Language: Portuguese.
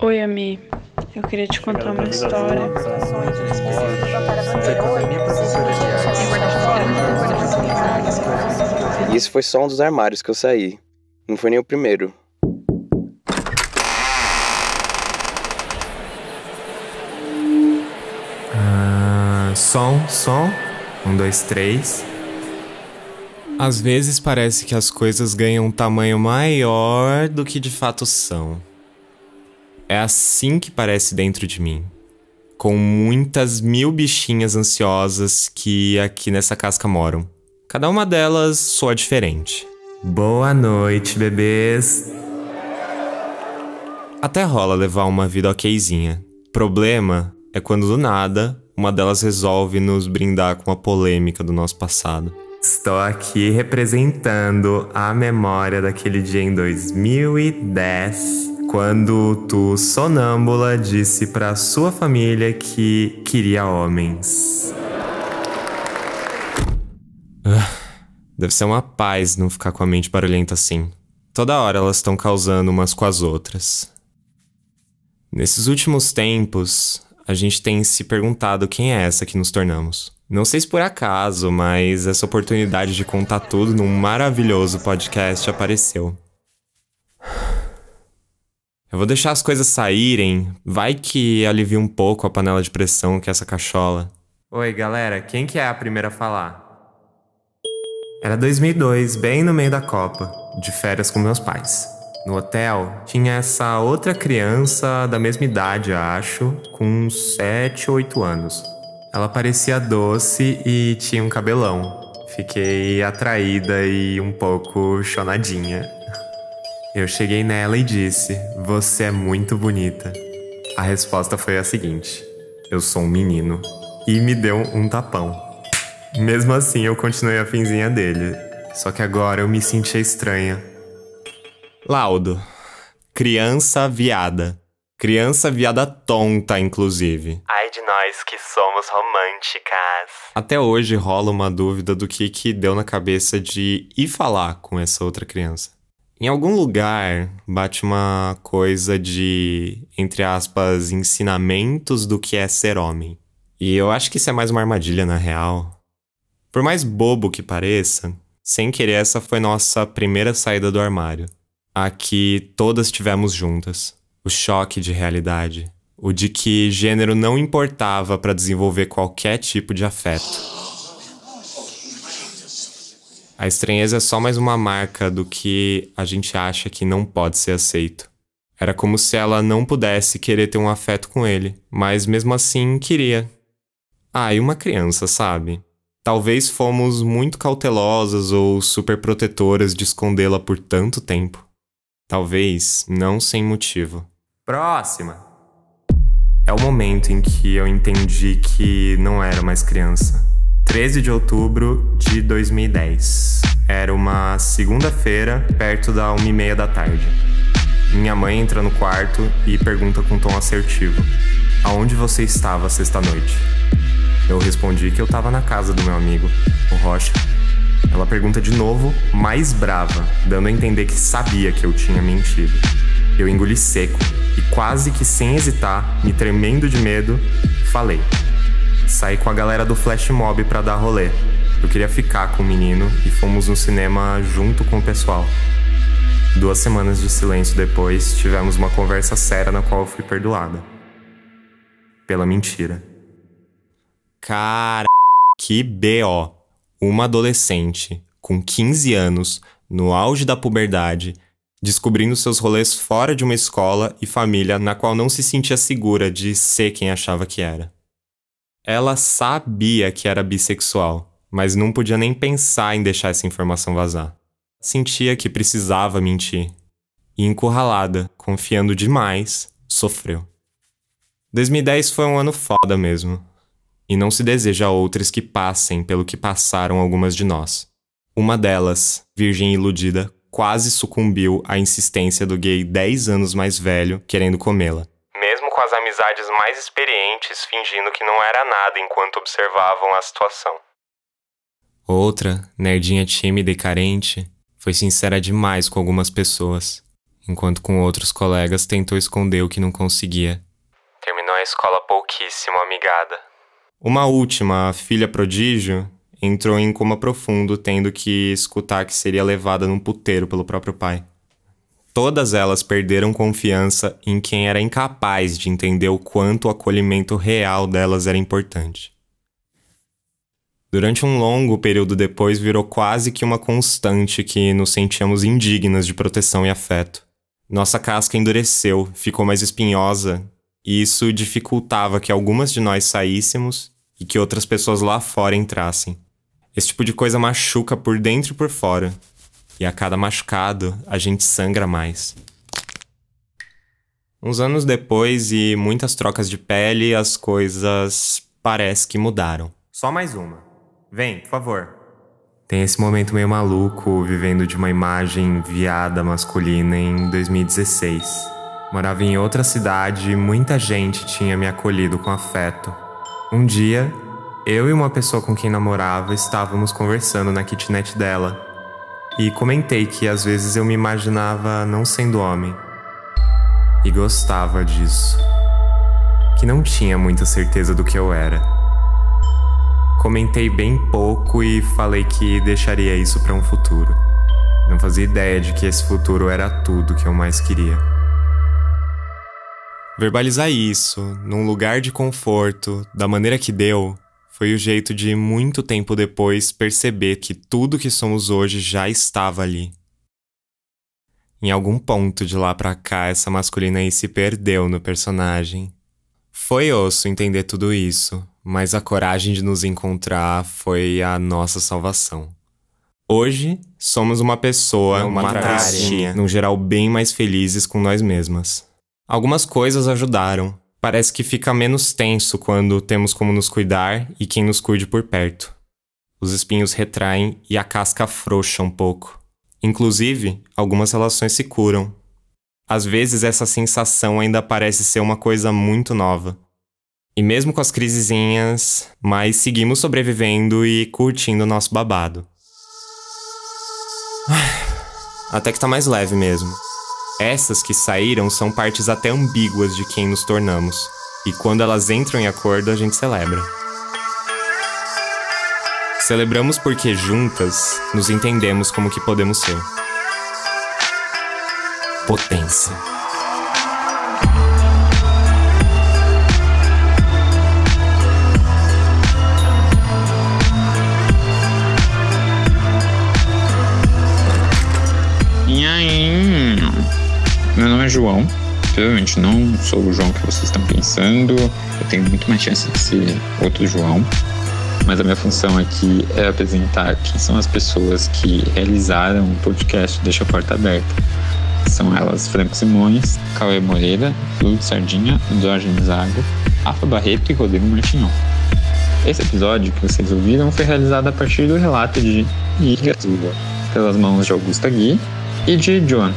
Oi, Ami. Eu queria te contar uma história. Isso foi só um dos armários que eu saí. Não foi nem o primeiro. Ah, som, som. Um, dois, três. Às vezes parece que as coisas ganham um tamanho maior do que de fato são. É assim que parece dentro de mim. Com muitas mil bichinhas ansiosas que aqui nessa casca moram. Cada uma delas soa diferente. Boa noite, bebês. Até rola levar uma vida okzinha. Problema é quando do nada uma delas resolve nos brindar com a polêmica do nosso passado. Estou aqui representando a memória daquele dia em 2010, quando tu, sonâmbula, disse para sua família que queria homens. Ah, deve ser uma paz não ficar com a mente barulhenta assim. Toda hora elas estão causando umas com as outras. Nesses últimos tempos, a gente tem se perguntado quem é essa que nos tornamos. Não sei se por acaso, mas essa oportunidade de contar tudo num maravilhoso podcast apareceu. Eu vou deixar as coisas saírem, vai que alivia um pouco a panela de pressão que é essa cachola. Oi, galera, quem que é a primeira a falar? Era 2002, bem no meio da Copa, de férias com meus pais. No hotel, tinha essa outra criança da mesma idade, acho, com uns 7 ou 8 anos. Ela parecia doce e tinha um cabelão. Fiquei atraída e um pouco chonadinha. Eu cheguei nela e disse: Você é muito bonita. A resposta foi a seguinte: Eu sou um menino. E me deu um tapão. Mesmo assim, eu continuei a finzinha dele. Só que agora eu me sentia estranha Laudo. Criança viada. Criança viada tonta, inclusive. Ai de nós que somos românticas. Até hoje rola uma dúvida do que que deu na cabeça de ir falar com essa outra criança. Em algum lugar bate uma coisa de, entre aspas, ensinamentos do que é ser homem. E eu acho que isso é mais uma armadilha na real. Por mais bobo que pareça, sem querer essa foi nossa primeira saída do armário a que todas tivemos juntas. O choque de realidade. O de que gênero não importava para desenvolver qualquer tipo de afeto. A estranheza é só mais uma marca do que a gente acha que não pode ser aceito. Era como se ela não pudesse querer ter um afeto com ele, mas mesmo assim queria. Ah, e uma criança, sabe? Talvez fomos muito cautelosas ou superprotetoras de escondê-la por tanto tempo. Talvez não sem motivo. Próxima! É o momento em que eu entendi que não era mais criança. 13 de outubro de 2010. Era uma segunda-feira, perto da uma e meia da tarde. Minha mãe entra no quarto e pergunta com tom assertivo: Aonde você estava sexta-noite? Eu respondi que eu estava na casa do meu amigo, o Rocha. Ela pergunta de novo, mais brava, dando a entender que sabia que eu tinha mentido. Eu engoli seco e, quase que sem hesitar, me tremendo de medo, falei. Saí com a galera do Flash Mob pra dar rolê. Eu queria ficar com o menino e fomos no cinema junto com o pessoal. Duas semanas de silêncio depois, tivemos uma conversa séria na qual eu fui perdoada. Pela mentira. Cara, que B.O uma adolescente com 15 anos, no auge da puberdade, descobrindo seus rolês fora de uma escola e família na qual não se sentia segura de ser quem achava que era. Ela sabia que era bissexual, mas não podia nem pensar em deixar essa informação vazar. Sentia que precisava mentir. E encurralada, confiando demais, sofreu. 2010 foi um ano foda mesmo e não se deseja a outras que passem pelo que passaram algumas de nós. Uma delas, virgem iludida, quase sucumbiu à insistência do gay 10 anos mais velho querendo comê-la. Com as amizades mais experientes fingindo que não era nada enquanto observavam a situação. Outra, nerdinha tímida e carente, foi sincera demais com algumas pessoas. enquanto com outros colegas tentou esconder o que não conseguia. Terminou a escola pouquíssimo amigada. Uma última, a filha prodígio, entrou em coma profundo, tendo que escutar que seria levada num puteiro pelo próprio pai. Todas elas perderam confiança em quem era incapaz de entender o quanto o acolhimento real delas era importante. Durante um longo período depois, virou quase que uma constante que nos sentíamos indignas de proteção e afeto. Nossa casca endureceu, ficou mais espinhosa, e isso dificultava que algumas de nós saíssemos e que outras pessoas lá fora entrassem. Esse tipo de coisa machuca por dentro e por fora, e a cada machucado a gente sangra mais. Uns anos depois e muitas trocas de pele, as coisas parece que mudaram. Só mais uma. Vem, por favor. Tem esse momento meio maluco vivendo de uma imagem viada masculina em 2016. Morava em outra cidade e muita gente tinha me acolhido com afeto. Um dia, eu e uma pessoa com quem namorava estávamos conversando na kitnet dela e comentei que às vezes eu me imaginava não sendo homem. E gostava disso. Que não tinha muita certeza do que eu era. Comentei bem pouco e falei que deixaria isso para um futuro. Não fazia ideia de que esse futuro era tudo que eu mais queria. Verbalizar isso, num lugar de conforto, da maneira que deu, foi o jeito de, muito tempo depois, perceber que tudo que somos hoje já estava ali. Em algum ponto de lá pra cá, essa masculina aí se perdeu no personagem. Foi osso entender tudo isso, mas a coragem de nos encontrar foi a nossa salvação. Hoje, somos uma pessoa, uma, uma travesti, num geral bem mais felizes com nós mesmas. Algumas coisas ajudaram, Parece que fica menos tenso quando temos como nos cuidar e quem nos cuide por perto. Os espinhos retraem e a casca afrouxa um pouco. Inclusive, algumas relações se curam. Às vezes essa sensação ainda parece ser uma coisa muito nova. E mesmo com as crisezinhas, mas seguimos sobrevivendo e curtindo o nosso babado. Até que tá mais leve mesmo. Essas que saíram são partes até ambíguas de quem nos tornamos, e quando elas entram em acordo, a gente celebra. Celebramos porque juntas nos entendemos como que podemos ser. Potência. João. Provavelmente não sou o João que vocês estão pensando. Eu tenho muito mais chance de ser outro João. Mas a minha função aqui é apresentar quem são as pessoas que realizaram o podcast Deixa a Porta Aberta. São elas Franco Simões, Cauê Moreira, Lúcio Sardinha, Diógenes Zago, Rafa Barreto e Rodrigo Martinhon. Esse episódio que vocês ouviram foi realizado a partir do relato de Ilha Azul, pelas mãos de Augusta Gui e de Joan.